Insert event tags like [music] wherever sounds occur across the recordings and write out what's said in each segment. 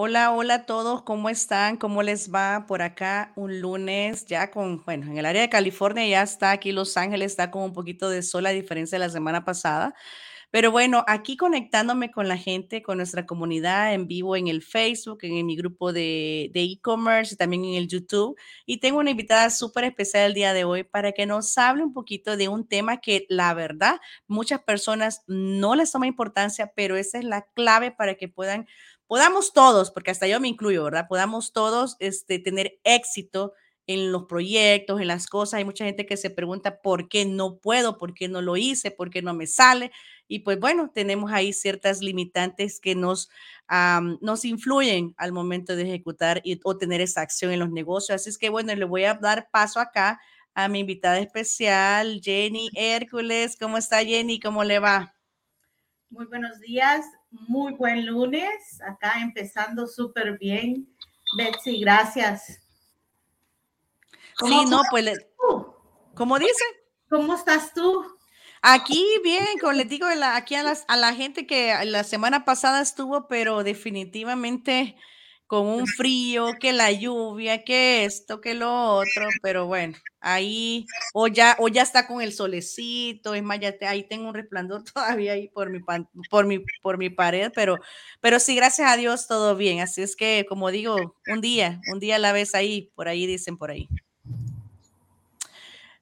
Hola, hola a todos, ¿cómo están? ¿Cómo les va por acá? Un lunes ya con, bueno, en el área de California ya está, aquí Los Ángeles está con un poquito de sol a diferencia de la semana pasada. Pero bueno, aquí conectándome con la gente, con nuestra comunidad en vivo en el Facebook, en, mi grupo de de e-commerce y también en el YouTube. Y tengo una invitada súper especial el día de hoy para que nos hable un poquito de un tema que la verdad muchas personas no les toma importancia, pero esa es la clave para que puedan podamos todos, porque hasta yo me incluyo, ¿verdad? Podamos todos este, tener éxito en los proyectos, en las cosas. Hay mucha gente que se pregunta por qué no puedo, por qué no lo hice, por qué no me sale. Y pues bueno, tenemos ahí ciertas limitantes que nos, nos influyen al momento de ejecutar y, o tener esa acción en los negocios. Así es que bueno, le voy a dar paso acá a mi invitada especial, Jenny Hércules. ¿Cómo está Jenny? ¿Cómo le va? Muy buenos días, muy buen lunes, acá empezando súper bien. Betsy, gracias. Sí, no, pues, ¿cómo dice? ¿Cómo estás tú? Aquí bien, como les digo, aquí a, las, a la gente que la semana pasada estuvo, pero definitivamente con un frío, que la lluvia, que esto, que lo otro, pero bueno, ahí, o ya, o ya está con el solecito, es más, ya ahí tengo un resplandor [laughs] todavía ahí por mi, por mi, por mi pared, pero, pero sí, gracias a Dios, todo bien. Así es que, como digo, un día, un día la vez ahí, por ahí dicen por ahí.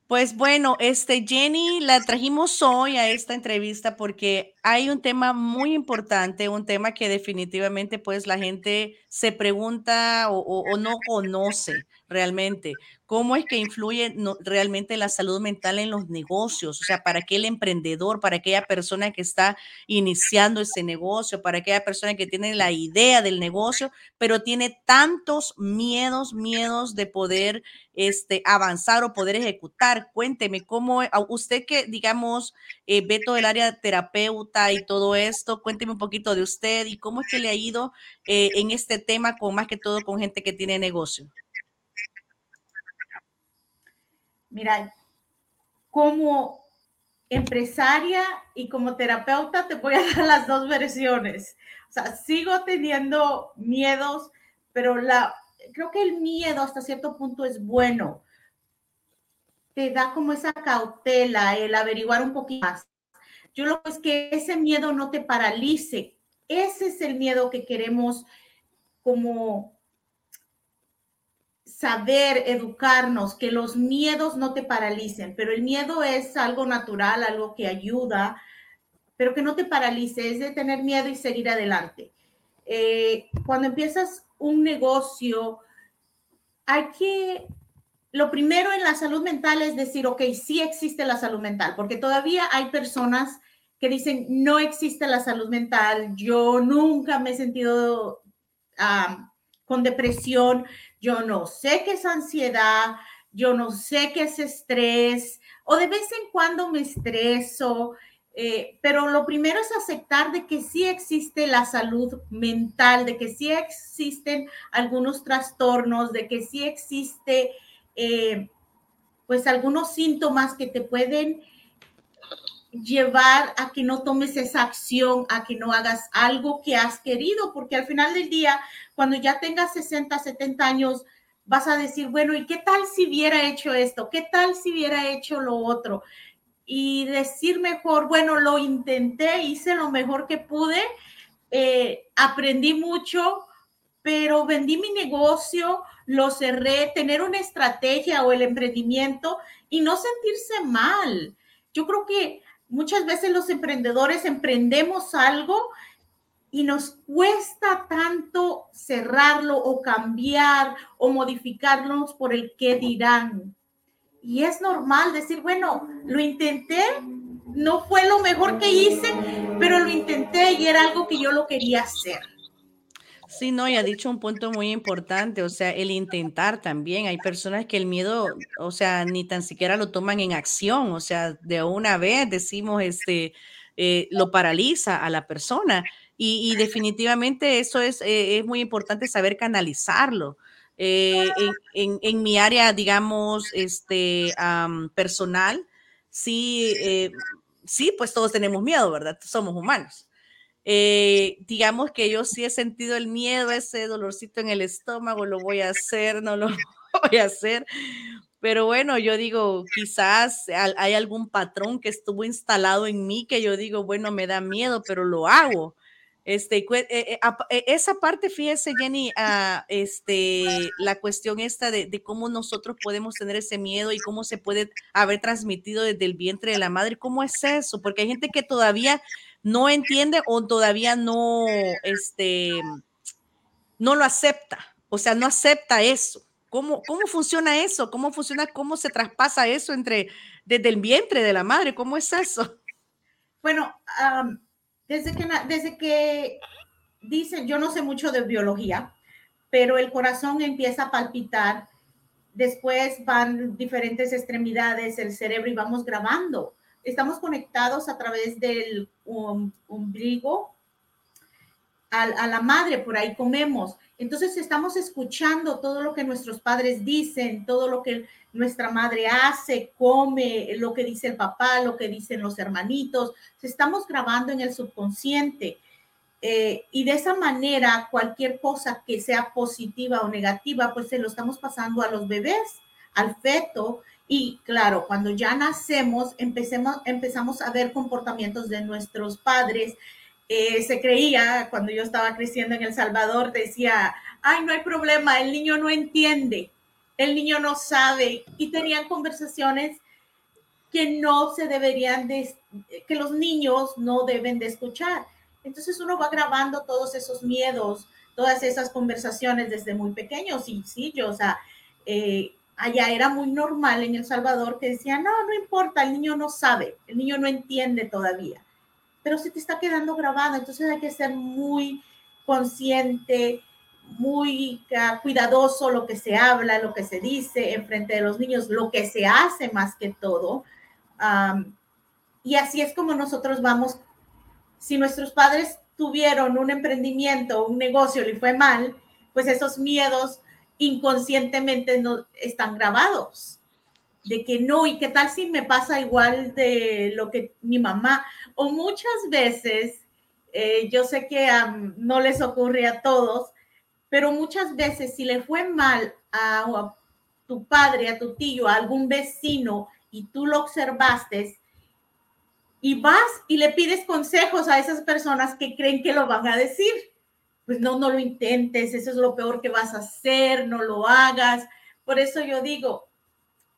Pues bueno, este Jenny la trajimos hoy a esta entrevista porque hay un tema muy importante, un tema que definitivamente pues la gente se pregunta o, no conoce realmente cómo es que influye realmente la salud mental en los negocios, o sea, para aquel emprendedor, para aquella persona que está iniciando ese negocio, para aquella persona que tiene la idea del negocio, pero tiene tantos miedos, miedos de poder este, avanzar o poder ejecutar. Cuénteme, ¿cómo usted que, digamos, eh, ve todo el área terapeuta y todo esto, cuénteme un poquito de usted y cómo es que le ha ido eh, en este tema, con más que todo con gente que tiene negocio? Mira, como empresaria y como terapeuta te voy a [laughs] dar las dos versiones. O sea, sigo teniendo miedos, pero la, creo que el miedo hasta cierto punto es bueno. Te da como esa cautela, el averiguar un poquito más. Yo lo que es que ese miedo no te paralice. Ese es el miedo que queremos como saber educarnos, que los miedos no te paralicen, pero el miedo es algo natural, algo que ayuda, pero que no te paralice, es de tener miedo y seguir adelante. Eh, cuando empiezas un negocio, hay que, lo primero en la salud mental es decir, ok, sí existe la salud mental, porque todavía hay personas que dicen, no existe la salud mental, yo nunca me he sentido con depresión, yo no sé qué es ansiedad, yo no sé qué es estrés, o de vez en cuando me estreso, eh, pero lo primero es aceptar de que sí existe la salud mental, de que sí existen algunos trastornos, de que sí existe eh, pues algunos síntomas que te pueden llevar a que no tomes esa acción, a que no hagas algo que has querido, porque al final del día, cuando ya tengas 60, 70 años, vas a decir, bueno, ¿y qué tal si hubiera hecho esto? ¿Qué tal si hubiera hecho lo otro? Y decir mejor, bueno, lo intenté, hice lo mejor que pude, eh, aprendí mucho, pero vendí mi negocio, lo cerré, tener una estrategia o el emprendimiento y no sentirse mal. Yo creo que muchas veces los emprendedores emprendemos algo y nos cuesta tanto cerrarlo o cambiar o modificarnos por el qué dirán. Y es normal decir, bueno, lo intenté, no fue lo mejor que hice, pero lo intenté y era algo que yo lo quería hacer. Sí, no, y ha dicho un punto muy importante, o sea, el intentar también. Hay personas que el miedo, o sea, ni tan siquiera lo toman en acción, o sea, de una vez decimos, este, eh, lo paraliza a la persona. Y, definitivamente eso es, eh, es, muy importante saber canalizarlo. Eh, en, mi área, digamos, este, personal, sí, sí, pues todos tenemos miedo, ¿verdad? Somos humanos. Eh, digamos que yo sí he sentido el miedo, ese dolorcito en el estómago, lo voy a hacer, no lo [laughs] voy a hacer. Pero bueno, yo digo, quizás hay algún patrón que estuvo instalado en mí que yo digo, bueno, me da miedo, pero lo hago. Este, eh, eh, esa parte, fíjese, Jenny, ah, este, la cuestión esta de, de, cómo nosotros podemos tener ese miedo y cómo se puede haber transmitido desde el vientre de la madre, ¿cómo es eso? Porque hay gente que todavía no entiende o todavía no, este, no lo acepta, o sea, no acepta eso. ¿Cómo, ¿Cómo funciona eso? ¿Cómo funciona, cómo se traspasa eso entre, desde el vientre de la madre? ¿Cómo es eso? Bueno, desde que, desde que dicen, yo no sé mucho de biología, pero el corazón empieza a palpitar, después van diferentes extremidades, el cerebro y vamos grabando. Estamos conectados a través del um, ombligo a, la madre, por ahí comemos. Entonces estamos escuchando todo lo que nuestros padres dicen, todo lo que nuestra madre hace, come, lo que dice el papá, lo que dicen los hermanitos, estamos grabando en el subconsciente. Eh, y de esa manera, cualquier cosa que sea positiva o negativa, pues se lo estamos pasando a los bebés, al feto. Y claro, cuando ya nacemos, empecemos, empezamos a ver comportamientos de nuestros padres. Eh, se creía, cuando yo estaba creciendo en El Salvador, decía, ay, no hay problema, el niño no entiende el niño no sabe y tenían conversaciones que no se deberían de, que los niños no deben de escuchar. Entonces uno va grabando todos esos miedos, todas esas conversaciones desde muy pequeños y sí, yo, o sea, eh, allá era muy normal en El Salvador que decía, no, no importa, el niño no sabe, el niño no entiende todavía, pero se te está quedando grabado, entonces hay que ser muy consciente, muy cuidadoso lo que se habla, lo que se dice en frente de los niños, lo que se hace más que todo. y así es como nosotros vamos, si nuestros padres tuvieron un emprendimiento, un negocio, le fue mal, pues esos miedos inconscientemente no están grabados. De que no, y qué tal si me pasa igual de lo que mi mamá, o muchas veces, eh, yo sé que no les ocurre a todos, pero muchas veces si le fue mal a, tu padre, a tu tío, a algún vecino y tú lo observaste y vas y le pides consejos a esas personas que creen que lo van a decir, pues no, no lo intentes, eso es lo peor que vas a hacer, no lo hagas. Por eso yo digo,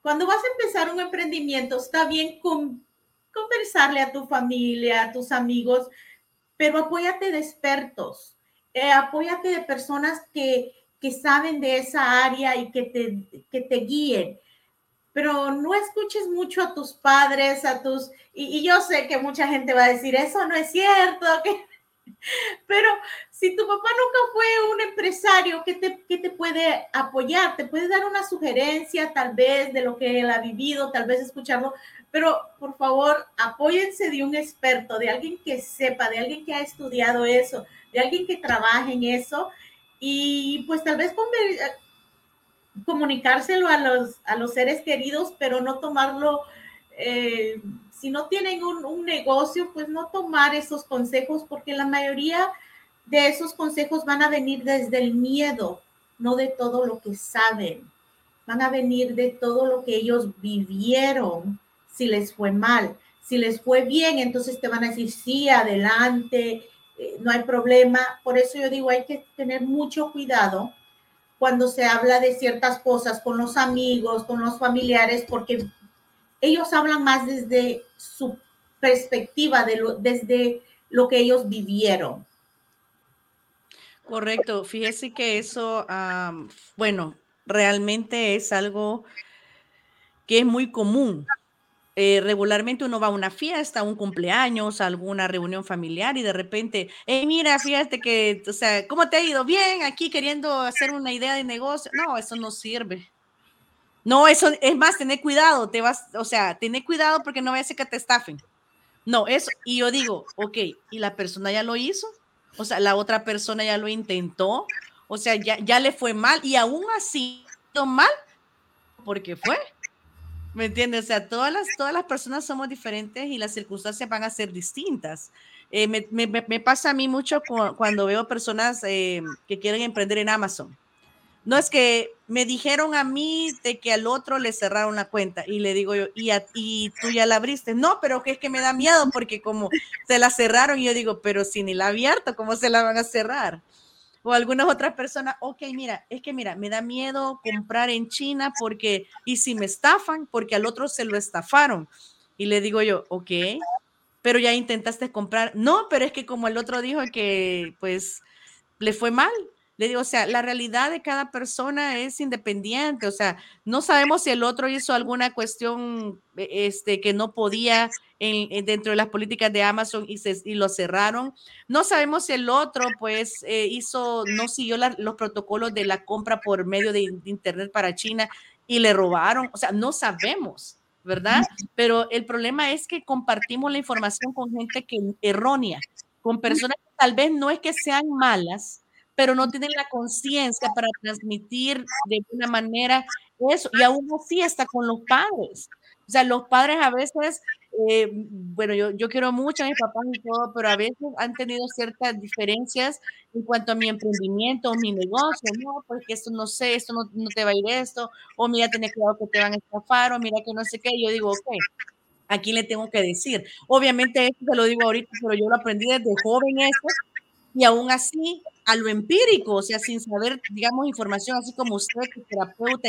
cuando vas a empezar un emprendimiento, está bien con, conversarle a tu familia, a tus amigos, pero apóyate de expertos eh, apóyate de personas que, que, saben de esa área y que te, que te guíen. Pero no escuches mucho a tus padres, a tus... Y, yo sé que mucha gente va a decir, eso no es cierto. [laughs] Que... Pero si tu papá nunca fue un empresario, ¿qué te, ¿qué te puede apoyar? Te puede dar una sugerencia tal vez de lo que él ha vivido, tal vez escucharlo, pero por favor, apóyense de un experto, de alguien que sepa, de alguien que ha estudiado eso, de alguien que trabaje en eso y pues tal vez comunicárselo a los, a los seres queridos, pero no tomarlo, eh, si no tienen un, negocio, pues no tomar esos consejos, porque la mayoría de esos consejos van a venir desde el miedo, no de todo lo que saben, van a venir de todo lo que ellos vivieron, si les fue mal. Si les fue bien, entonces te van a decir, sí, adelante, eh, no hay problema. Por eso yo digo, hay que tener mucho cuidado cuando se habla de ciertas cosas con los amigos, con los familiares, porque ellos hablan más desde su perspectiva, de lo, desde lo que ellos vivieron. Correcto. Fíjese que eso, bueno, realmente es algo que es muy común eh, regularmente uno va a una fiesta, a un cumpleaños, a alguna reunión familiar y de repente, hey, mira, fíjate que, o sea, ¿cómo te ha ido? Bien, aquí queriendo hacer una idea de negocio. No, eso no sirve. No, eso es más, tener cuidado, te vas, o sea, tener cuidado porque no vaya a que te estafen. No, eso, y yo digo, ok, y la persona ya lo hizo, o sea, la otra persona ya lo intentó, o sea, ya, ya le fue mal y aún así, mal, porque fue. ¿Me entiendes? O sea, todas las, todas las personas somos diferentes y las circunstancias van a ser distintas. eh, me, pasa a mí mucho cuando veo personas eh, que quieren emprender en Amazon. No es que me dijeron a mí de que al otro le cerraron la cuenta y le digo yo, y, tú ya la abriste. No, pero que es que me da miedo porque como se la cerraron, yo digo, pero si ni la abierto, ¿cómo se la van a cerrar? O algunas otras personas, ok, mira, es que mira, me da miedo comprar en China porque, y si me estafan, porque al otro se lo estafaron. Y le digo yo, ok, pero ya intentaste comprar. No, pero es que como el otro dijo que pues le fue mal. Le digo, o sea, la realidad de cada persona es independiente, o sea, no sabemos si el otro hizo alguna cuestión e, este, que no podía en, dentro de las políticas de Amazon y, se, y lo cerraron. No sabemos si el otro, pues, eh, hizo, no siguió los protocolos de la compra por medio de, de Internet para China y le robaron, o sea, no sabemos. ¿verdad? Pero el problema es que compartimos la información con gente que errónea, con personas que tal vez no es que sean malas, pero no tienen la conciencia para transmitir de una manera eso. Y aún así está con los padres. O sea, los padres a veces, eh, bueno, yo, yo quiero mucho a mis papás y todo, pero a veces han tenido ciertas diferencias en cuanto a mi emprendimiento o mi negocio, ¿no? Porque esto no sé, esto no, no te va a ir esto, o mira, ten cuidado que te van a estafar, o mira que no sé qué. Yo digo, ok, ¿a quién le tengo que decir? Obviamente esto te lo digo ahorita, pero yo lo aprendí desde joven esto, y aún así a lo empírico, o sea, sin saber, digamos, información así como usted, que terapeuta,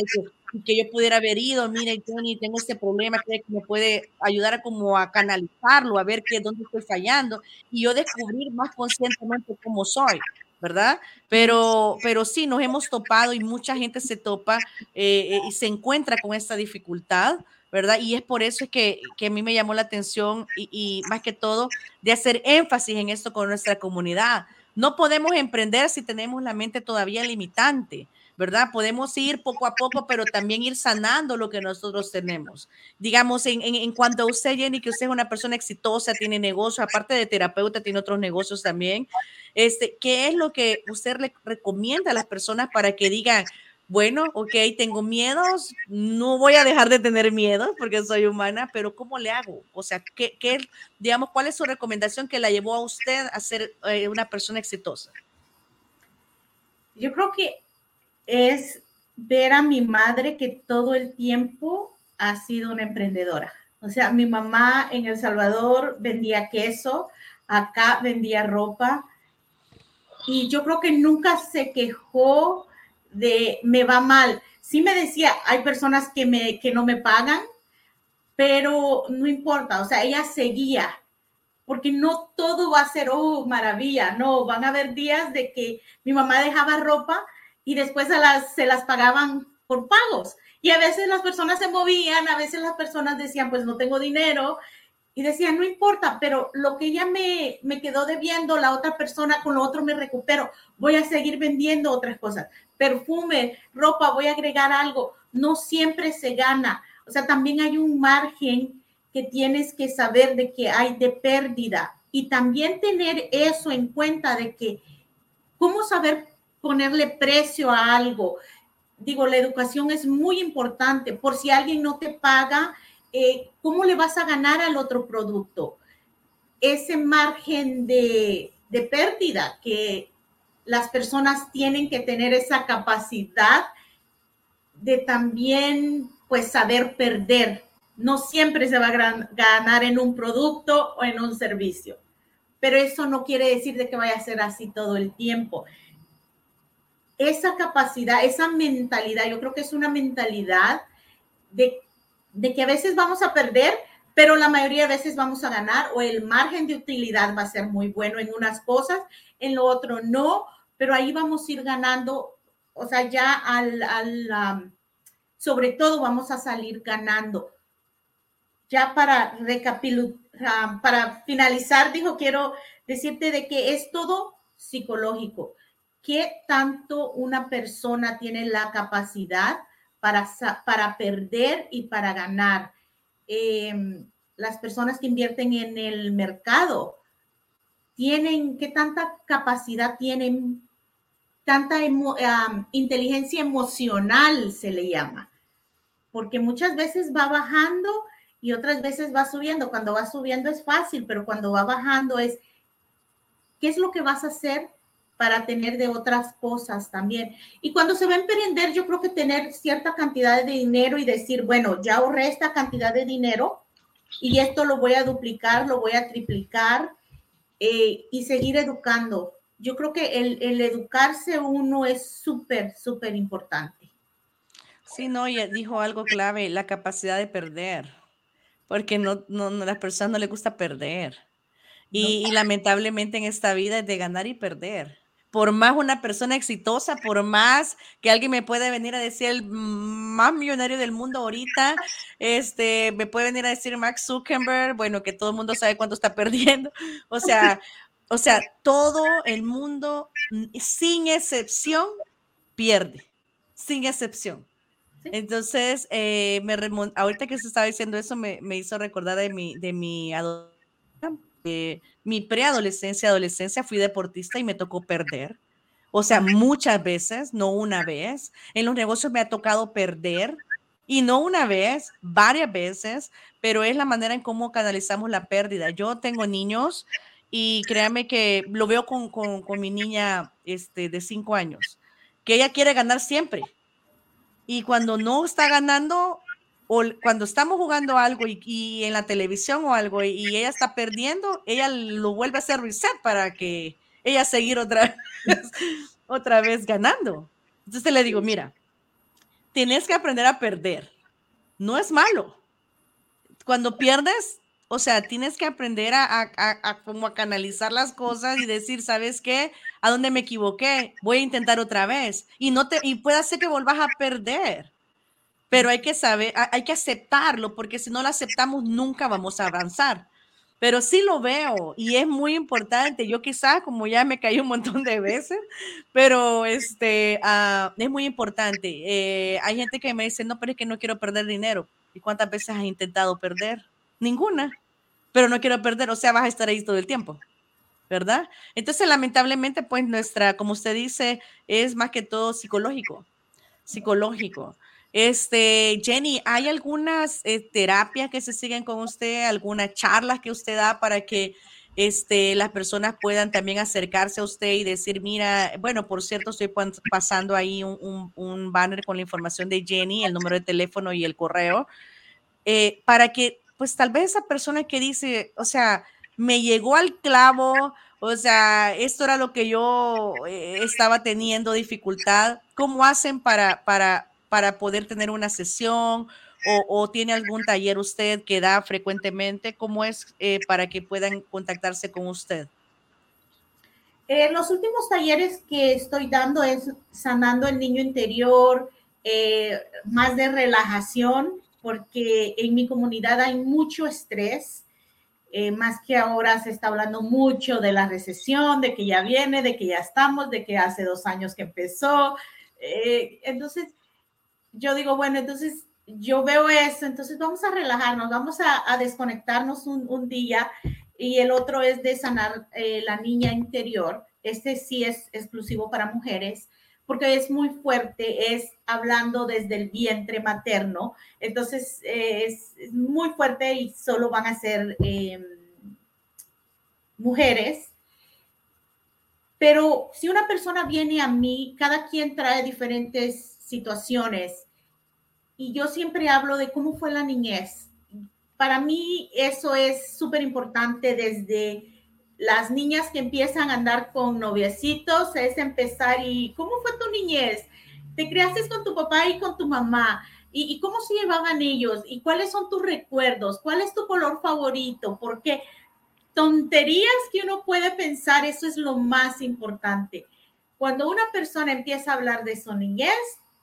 y que, yo pudiera haber ido, mire, Johnny, tengo este problema, que me puede ayudar a como a canalizarlo, a ver qué, dónde estoy fallando, y yo descubrir más conscientemente cómo soy. ¿verdad? Pero, pero sí, nos hemos topado y mucha gente se topa eh, eh, y se encuentra con esta dificultad, ¿verdad? Y es por eso que, que a mí me llamó la atención y, más que todo de hacer énfasis en esto con nuestra comunidad, no podemos emprender si tenemos la mente todavía limitante, ¿verdad? Podemos ir poco a poco, pero también ir sanando lo que nosotros tenemos. Digamos, en, en, cuanto a usted, Jenny, que usted es una persona exitosa, tiene negocio, aparte de terapeuta, tiene otros negocios también. Este, ¿Qué es lo que usted le recomienda a las personas para que digan, bueno, ok, tengo miedos, no voy a dejar de tener miedo porque soy humana, pero ¿cómo le hago? O sea, ¿qué, qué digamos, cuál es su recomendación que la llevó a usted a ser eh, una persona exitosa? Yo creo que es ver a mi madre que todo el tiempo ha sido una emprendedora. O sea, mi mamá en El Salvador vendía queso, acá vendía ropa y yo creo que nunca se quejó de me va mal. Sí me decía, hay personas que, me, que no me pagan, pero no importa, o sea, ella seguía, porque no todo va a ser, oh, maravilla, no, van a haber días de que mi mamá dejaba ropa y después a las, se las pagaban por pagos. Y a veces las personas se movían, a veces las personas decían, pues no tengo dinero, y decía, no importa, pero lo que ella me, me quedó debiendo, la otra persona con lo otro me recupero, voy a seguir vendiendo otras cosas, perfume, ropa, voy a agregar algo, no siempre se gana, o sea, también hay un margen que tienes que saber de que hay de pérdida y también tener eso en cuenta de que, ¿cómo saber ponerle precio a algo? Digo, la educación es muy importante, por si alguien no te paga, eh, ¿cómo le vas a ganar al otro producto? Ese margen de, de pérdida que las personas tienen que tener esa capacidad de también pues saber perder. No siempre se va a ganar en un producto o en un servicio, pero eso no quiere decir de que vaya a ser así todo el tiempo. Esa capacidad, esa mentalidad, yo creo que es una mentalidad de de que a veces vamos a perder, pero la mayoría de veces vamos a ganar o el margen de utilidad va a ser muy bueno en unas cosas, en lo otro no, pero ahí vamos a ir ganando, o sea, ya al, sobre todo vamos a salir ganando. Ya para recapitular, para finalizar, dijo, quiero decirte de que es todo psicológico. ¿Qué tanto una persona tiene la capacidad para, para perder y para ganar. Em, las personas que invierten en el mercado tienen, ¿qué tanta capacidad tienen? Tanta inteligencia emocional se le llama, porque muchas veces va bajando y otras veces va subiendo. Cuando va subiendo es fácil, pero cuando va bajando es ¿qué es lo que vas a hacer para tener de otras cosas también? Y cuando se va a emprender, yo creo que tener cierta cantidad de dinero y decir, bueno, ya ahorré esta cantidad de dinero y esto lo voy a duplicar, lo voy a triplicar eh, y seguir educando. Yo creo que el, el educarse uno es súper, súper importante. Sí, no, y dijo algo clave, la capacidad de perder, porque no, no, no a las personas no les gusta perder. Y, y, lamentablemente en esta vida es de ganar y perder. Por más una persona exitosa, por más que alguien me pueda venir a decir el más millonario del mundo ahorita, este, me puede venir a decir Max Zuckerberg, bueno, que todo el mundo sabe cuánto está [laughs] perdiendo. O sea, o sea, todo el mundo, sin excepción, pierde, sin excepción. Entonces, eh, me ahorita que se estaba diciendo eso, me, me hizo recordar de mi, de mi mi preadolescencia, adolescencia, fui deportista y me tocó perder. O sea, muchas veces, no una vez. En los negocios me ha tocado perder y no una vez, varias veces, pero es la manera en cómo canalizamos la pérdida. Yo tengo niños y créanme que lo veo con, con, mi niña este, de cinco años, que ella quiere ganar siempre. Y cuando no está ganando, o cuando estamos jugando algo y, en la televisión o algo y, ella está perdiendo, ella lo vuelve a hacer reset para que ella seguir otra [laughs] vez, otra vez ganando. Entonces le digo, mira, tienes que aprender a perder. No es malo. Cuando pierdes, o sea, tienes que aprender a, como a canalizar las cosas y decir, ¿sabes qué? ¿A dónde me equivoqué? Voy a intentar otra vez. Y no te, y puede ser que volvas a perder pero hay que saber, hay que aceptarlo, porque si no lo aceptamos nunca vamos a avanzar. Pero sí lo veo y es muy importante. Yo quizás, como ya me caí un montón de veces, pero este, uh, es muy importante. Eh, hay gente que me dice, no, pero es que no quiero perder dinero. ¿Y cuántas veces has intentado perder? Ninguna, pero no quiero perder, o sea, vas a estar ahí todo el tiempo. ¿Verdad? Entonces, lamentablemente, pues nuestra, como usted dice, es más que todo psicológico, psicológico. Este, Jenny, ¿hay algunas eh, terapias que se siguen con usted, algunas charlas que usted da para que este, las personas puedan también acercarse a usted y decir, mira, bueno, por cierto, estoy pasando ahí un, banner con la información de Jenny, el número de teléfono y el correo, eh, para que, pues tal vez esa persona que dice, o sea, me llegó al clavo, o sea, esto era lo que yo eh, estaba teniendo dificultad, ¿cómo hacen para, para, para poder tener una sesión o, tiene algún taller usted que da frecuentemente? ¿Cómo es eh, para que puedan contactarse con usted? Eh, los últimos talleres que estoy dando es sanando el niño interior, más de relajación, porque en mi comunidad hay mucho estrés, más que ahora se está hablando mucho de la recesión, de que ya viene, de que ya estamos, de que hace dos años que empezó. entonces, yo digo, bueno, entonces yo veo eso, entonces vamos a relajarnos, vamos a, desconectarnos un, día y el otro es de sanar eh, la niña interior. Este sí es exclusivo para mujeres porque es muy fuerte, es hablando desde el vientre materno, entonces eh, es, muy fuerte y solo van a ser em, mujeres. Pero si una persona viene a mí, cada quien trae diferentes situaciones. Y yo siempre hablo de cómo fue la niñez. Para mí eso es súper importante desde las niñas que empiezan a andar con noviecitos, es empezar y cómo fue tu niñez. Te creaste con tu papá y con tu mamá. ¿Y, ¿Y, cómo se llevaban ellos? ¿Y cuáles son tus recuerdos? ¿Cuál es tu color favorito? Porque tonterías que uno puede pensar, eso es lo más importante. Cuando una persona empieza a hablar de su niñez,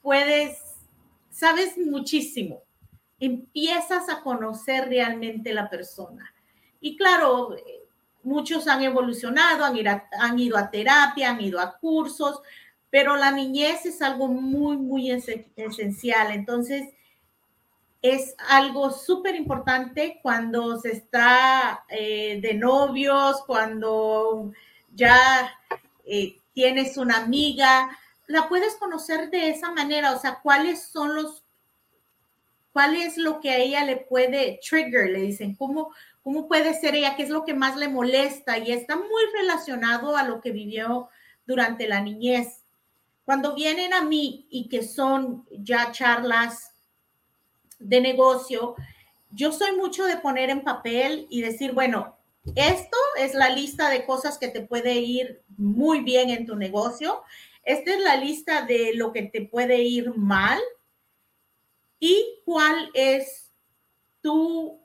puedes, sabes muchísimo, empiezas a conocer realmente la persona. Y claro, muchos han evolucionado, han, ido a terapia, han ido a cursos, pero la niñez es algo muy, muy esencial. Entonces, es algo súper importante cuando se está eh, de novios, cuando ya eh, tienes una amiga, la puedes conocer de esa manera, o sea, cuáles son los, cuál es lo que a ella le puede trigger, le dicen, cómo, cómo puede ser ella, qué es lo que más le molesta y está muy relacionado a lo que vivió durante la niñez. Cuando vienen a mí y que son ya charlas de negocio, yo soy mucho de poner en papel y decir, bueno, esto es la lista de cosas que te puede ir muy bien en tu negocio. Esta es la lista de lo que te puede ir mal y cuál es tu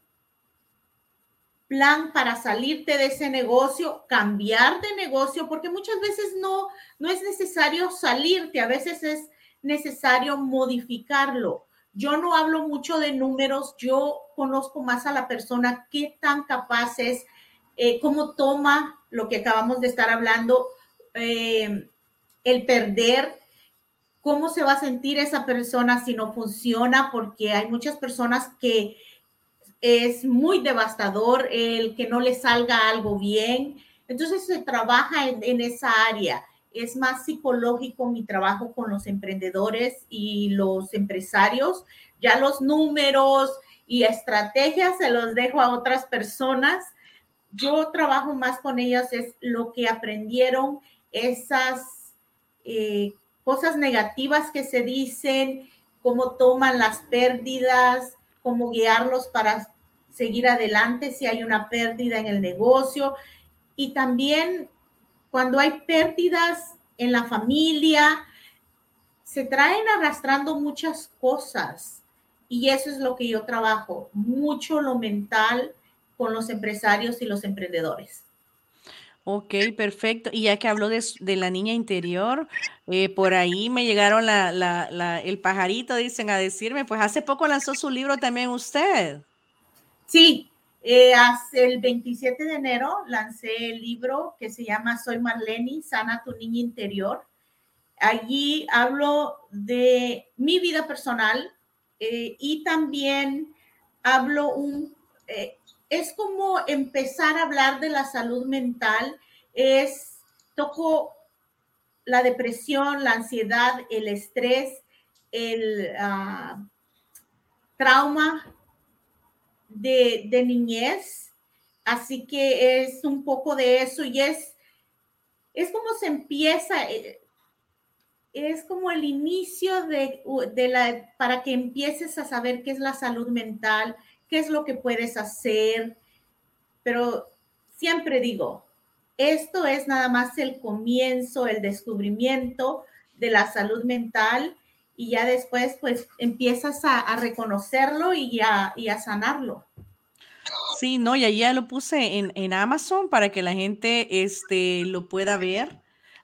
plan para salirte de ese negocio, cambiar de negocio, porque muchas veces no, no es necesario salirte, a veces es necesario modificarlo. Yo no hablo mucho de números, yo conozco más a la persona, qué tan capaz es, eh, cómo toma lo que acabamos de estar hablando, eh, el perder, cómo se va a sentir esa persona si no funciona, porque hay muchas personas que es muy devastador el que no le salga algo bien. Entonces se trabaja en, esa área. Es más psicológico mi trabajo con los emprendedores y los empresarios. Ya los números y estrategias se los dejo a otras personas. Yo trabajo más con ellas, es lo que aprendieron, esas eh, cosas negativas que se dicen, cómo toman las pérdidas, cómo guiarlos para seguir adelante si hay una pérdida en el negocio. Y también cuando hay pérdidas en la familia, se traen arrastrando muchas cosas. Y eso es lo que yo trabajo, mucho lo mental con los empresarios y los emprendedores. Ok, perfecto. Y ya que habló de, de la niña interior, eh, por ahí me llegaron la, la, el pajarito, dicen, a decirme, pues hace poco lanzó su libro también usted. Sí, eh, hace el 27 de enero lancé el libro que se llama Soy Marlene, sana tu niña interior. Allí hablo de mi vida personal eh, y también hablo un, eh, es como empezar a hablar de la salud mental, es, toco la depresión, la ansiedad, el estrés, el uh, trauma de, niñez, así que es un poco de eso y es, es como se empieza, eh, es como el inicio de, de, la, para que empieces a saber qué es la salud mental, qué es lo que puedes hacer, pero siempre digo, esto es nada más el comienzo, el descubrimiento de la salud mental y ya después pues empiezas a, reconocerlo y a, y a, sanarlo. Sí, no, y ahí ya lo puse en, en, Amazon para que la gente este, lo pueda ver.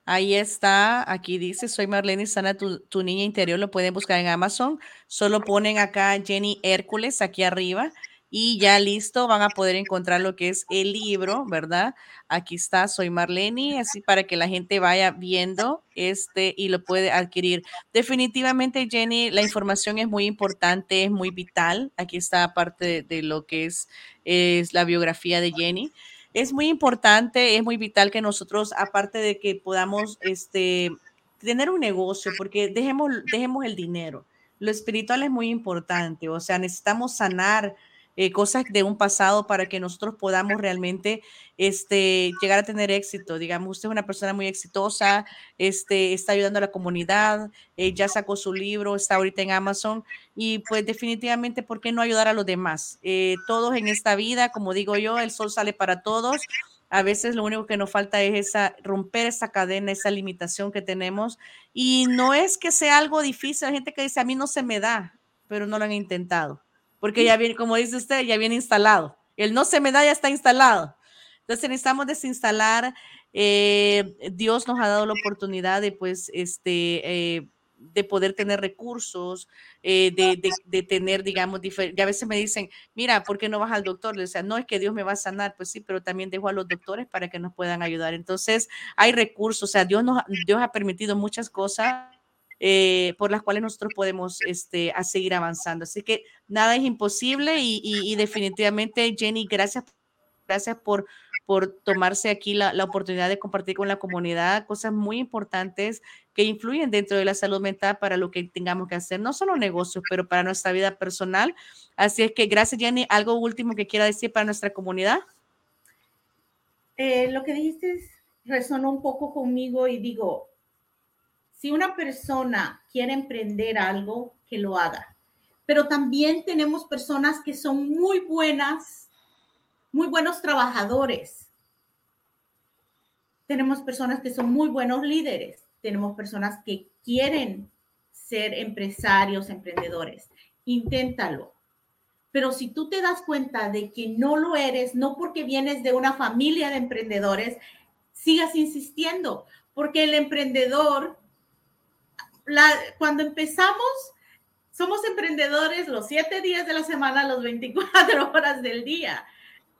Ahí está, aquí dice, soy Marlene Sana, tu, niña interior, lo pueden buscar en Amazon. Solo ponen acá Jenny Hércules aquí arriba y ya listo, van a poder encontrar lo que es el libro, ¿verdad? Aquí está, soy Marlene, así para que la gente vaya viendo este y lo puede adquirir. Definitivamente, Jenny, la información es muy importante, es muy vital. Aquí está parte de, de lo que es, es la biografía de Jenny. Es muy importante, es muy vital que nosotros, aparte de que podamos este, tener un negocio, porque dejemos, dejemos el dinero. Lo espiritual es muy importante, o sea, necesitamos sanar eh, cosas de un pasado para que nosotros podamos realmente este, llegar a tener éxito. Digamos, usted es una persona muy exitosa, este, está ayudando a la comunidad, eh, ya sacó su libro, está ahorita en Amazon y pues definitivamente, ¿por qué no ayudar a los demás? Eh, todos en esta vida, como digo yo, el sol sale para todos. A veces lo único que nos falta es esa, romper esa cadena, esa limitación que tenemos. Y no es que sea algo difícil. Hay gente que dice, a mí no se me da, pero no lo han intentado porque ya viene, como dice usted, ya viene instalado. El no se me da ya está instalado. Entonces necesitamos desinstalar. Eh, Dios nos ha dado la oportunidad de, pues, este, eh, de poder tener recursos, eh, de, de, de, tener, digamos, ya a veces me dicen, mira, ¿por qué no vas al doctor? Le decía, no, es que Dios me va a sanar, pues sí, pero también dejo a los doctores para que nos puedan ayudar. Entonces, hay recursos, o sea, Dios, nos, Dios ha permitido muchas cosas eh, por las cuales nosotros podemos este, a seguir avanzando. Así que nada es imposible y, y, y definitivamente, Jenny, gracias, gracias por por tomarse aquí la, la, oportunidad de compartir con la comunidad cosas muy importantes que influyen dentro de la salud mental para lo que tengamos que hacer, no solo negocios, pero para nuestra vida personal. Así es que gracias, Jenny. ¿Algo último que quiera decir para nuestra comunidad? Eh, lo que dijiste resonó un poco conmigo y digo, si una persona quiere emprender algo, que lo haga. Pero también tenemos personas que son muy buenas, muy buenos trabajadores. Tenemos personas que son muy buenos líderes. Tenemos personas que quieren ser empresarios, emprendedores. Inténtalo. Pero si tú te das cuenta de que no lo eres, no porque vienes de una familia de emprendedores, sigas insistiendo, porque el emprendedor, cuando empezamos, somos emprendedores los siete días de la semana, los 24 [laughs] horas del día.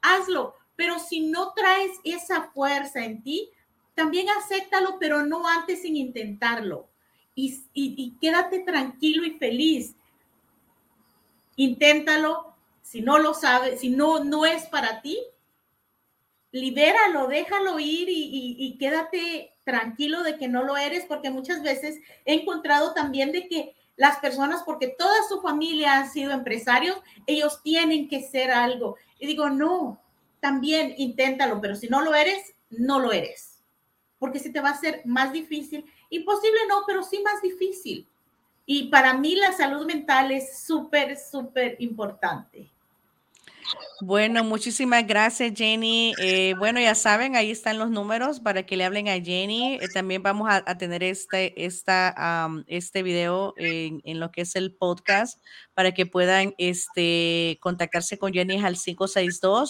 Hazlo, pero si no traes esa fuerza en ti, también acéptalo, pero no antes sin intentarlo. Y, y quédate tranquilo y feliz inténtalo. Si no lo sabes, si no, no es para ti, libéralo, déjalo ir y, quédate tranquilo de que no lo eres, porque muchas veces he encontrado también de que las personas, porque toda su familia han sido empresarios, ellos tienen que ser algo. Y digo, no, también inténtalo, pero si no lo eres, no lo eres, porque se te va a hacer más difícil. Imposible no, pero sí más difícil. Y para mí la salud mental es súper, súper importante. Bueno, muchísimas gracias, Jenny. Eh, bueno, ya saben, ahí están los números para que le hablen a Jenny. Eh, también vamos a, tener este, esta, este video en, en, lo que es el podcast para que puedan este, contactarse con Jenny al 562.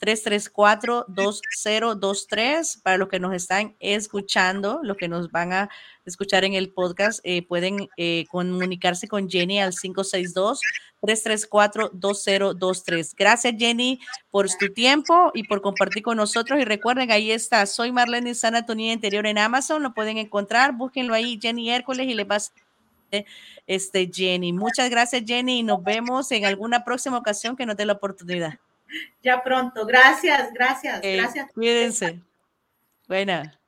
334-2023. Para los que nos están escuchando, los que nos van a escuchar en el podcast, eh, pueden eh, comunicarse con Jenny al 562-334-2023. Gracias, Jenny, por tu tiempo y por compartir con nosotros. Y recuerden, ahí está, soy Marlene San Antonio Interior en Amazon, lo pueden encontrar, búsquenlo ahí, Jenny Hércules, y le va a este Jenny. Muchas gracias, Jenny, y nos vemos en alguna próxima ocasión que nos dé la oportunidad ya pronto. Gracias, gracias, gracias. Cuídense. Buena.